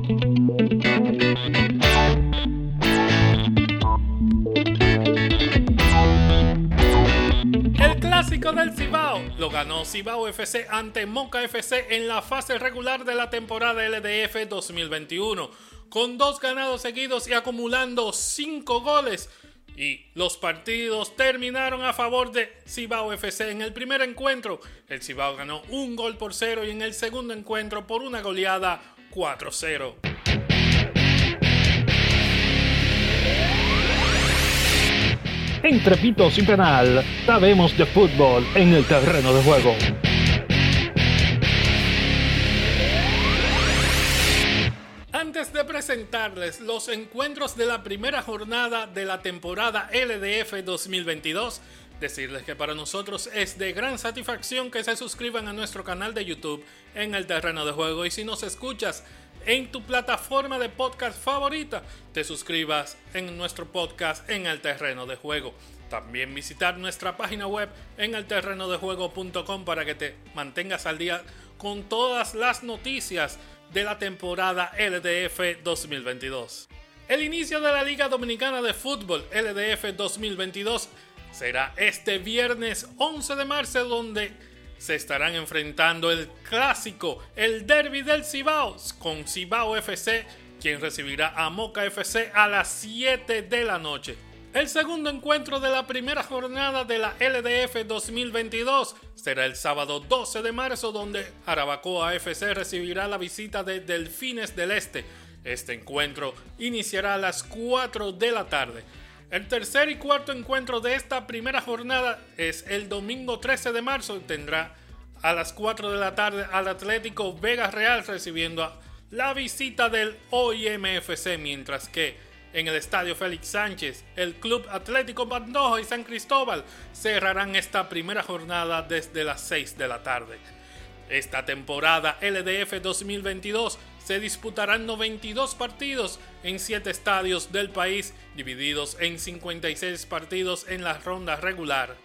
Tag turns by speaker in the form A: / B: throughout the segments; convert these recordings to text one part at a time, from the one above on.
A: El clásico del Cibao lo ganó Cibao FC ante Moca FC en la fase regular de la temporada LDF 2021, con dos ganados seguidos y acumulando cinco goles. Y los partidos terminaron a favor de Cibao FC. En el primer encuentro, el Cibao ganó un gol por cero y en el segundo encuentro por una goleada 4-0.
B: Entre pitos y penal, sabemos de fútbol en el terreno de juego.
A: Antes de presentarles los encuentros de la primera jornada de la temporada LDF 2022, decirles que para nosotros es de gran satisfacción que se suscriban a nuestro canal de YouTube en el terreno de juego y si nos escuchas en tu plataforma de podcast favorita, te suscribas en nuestro podcast en el terreno de juego. También visitar nuestra página web en el terreno de juego.com para que te mantengas al día con todas las noticias de la temporada LDF 2022. El inicio de la Liga Dominicana de Fútbol LDF 2022 será este viernes 11 de marzo donde se estarán enfrentando el clásico, el derby del Cibao, con Cibao FC, quien recibirá a Moca FC a las 7 de la noche. El segundo encuentro de la primera jornada de la LDF 2022 será el sábado 12 de marzo donde Arabacoa FC recibirá la visita de Delfines del Este. Este encuentro iniciará a las 4 de la tarde. El tercer y cuarto encuentro de esta primera jornada es el domingo 13 de marzo y tendrá a las 4 de la tarde al Atlético Vega Real recibiendo la visita del OIMFC, mientras que en el Estadio Félix Sánchez, el Club Atlético Pantoja y San Cristóbal cerrarán esta primera jornada desde las 6 de la tarde. Esta temporada LDF 2022 se disputarán 92 partidos en 7 estadios del país, divididos en 56 partidos en la ronda regular,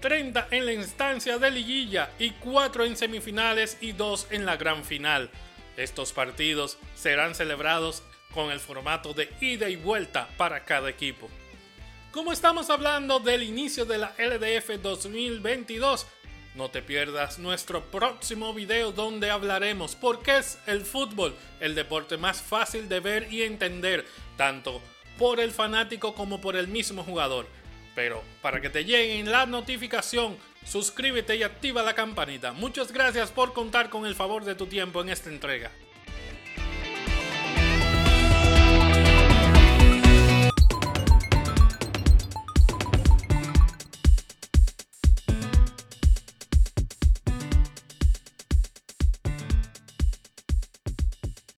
A: 30 en la instancia de liguilla y 4 en semifinales y 2 en la gran final. Estos partidos serán celebrados con el formato de ida y vuelta para cada equipo. Como estamos hablando del inicio de la LDF 2022, no te pierdas nuestro próximo video donde hablaremos por qué es el fútbol el deporte más fácil de ver y entender, tanto por el fanático como por el mismo jugador. Pero para que te lleguen la notificación, suscríbete y activa la campanita. Muchas gracias por contar con el favor de tu tiempo en esta entrega.